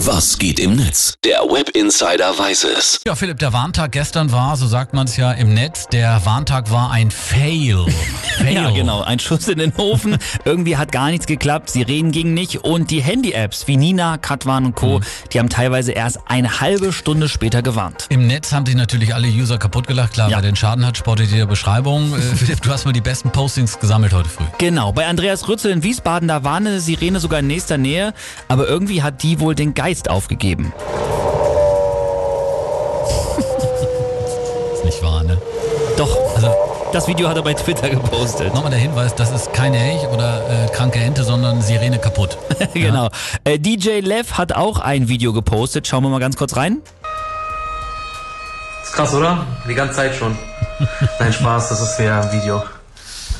Was geht im Netz? Der Web Insider weiß es. Ja, Philipp, der Warntag gestern war, so sagt man es ja im Netz, der Warntag war ein Fail. Fail. Ja, genau. Ein Schuss in den Ofen. Irgendwie hat gar nichts geklappt. Sirenen gingen nicht. Und die Handy-Apps wie Nina, Katwan und Co., die haben teilweise erst eine halbe Stunde später gewarnt. Im Netz haben sich natürlich alle User kaputt gelacht. Klar, Ja. wer den Schaden hat, spottet in der Beschreibung. Äh, Philipp, du hast mal die besten Postings gesammelt heute früh. Genau. Bei Andreas Rützel in Wiesbaden, da war eine Sirene sogar in nächster Nähe. Aber irgendwie hat die wohl den Geist aufgegeben. Ist nicht wahr, ne? Doch, Also das Video hat er bei Twitter gepostet. nochmal der Hinweis, das ist keine Elch oder äh, kranke Ente, sondern Sirene kaputt. genau. Äh, DJ Lev hat auch ein Video gepostet. Schauen wir mal ganz kurz rein. Ist krass, oder? Die ganze Zeit schon. Nein, Spaß, das ist ja ein Video.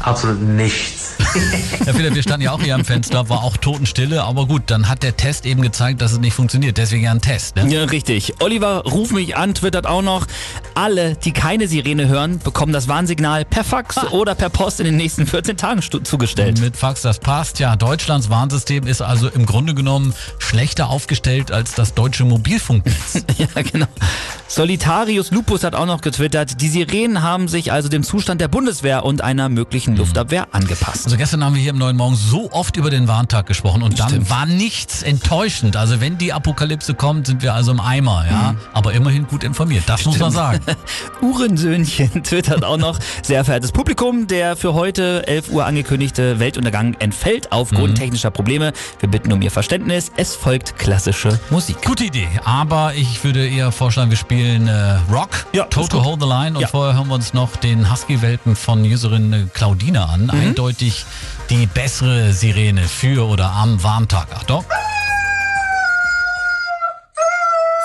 Absolut nichts. Ja, Philipp, wir standen ja auch hier am Fenster, war auch Totenstille, aber gut, dann hat der Test eben gezeigt, dass es nicht funktioniert. Deswegen ja ein Test. Ne? Ja, richtig. Oliver, ruf mich an, twittert auch noch. Alle, die keine Sirene hören, bekommen das Warnsignal per Fax oder per Post in den nächsten 14 Tagen zugestellt. Mit Fax, das passt. Ja, Deutschlands Warnsystem ist also im Grunde genommen schlechter aufgestellt als das deutsche Mobilfunknetz. Ja, genau. Solitarius Lupus hat auch noch getwittert, die Sirenen haben sich also dem Zustand der Bundeswehr und einer möglichen Luftabwehr angepasst. Also gestern haben wir hier im Neuen Morgen so oft über den Warntag gesprochen und dann Stimmt. war nichts enttäuschend. Also wenn die Apokalypse kommt, sind wir also im Eimer, ja. Aber immerhin gut informiert. Das muss man sagen. Uhrensöhnchen twittert auch noch, sehr verehrtes Publikum, der für heute 11 Uhr angekündigte Weltuntergang entfällt aufgrund technischer Probleme. Wir bitten um Ihr Verständnis. Es folgt klassische Musik. Gute Idee, aber ich würde eher vorschlagen, wir spielen äh, Rock, Ja, Toto gut. Hold the Line und Ja. vorher hören wir uns noch den Husky-Welpen von Userin äh, Claudina an. Eindeutig die bessere Sirene für oder am Warntag. Achtung.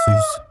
Süß.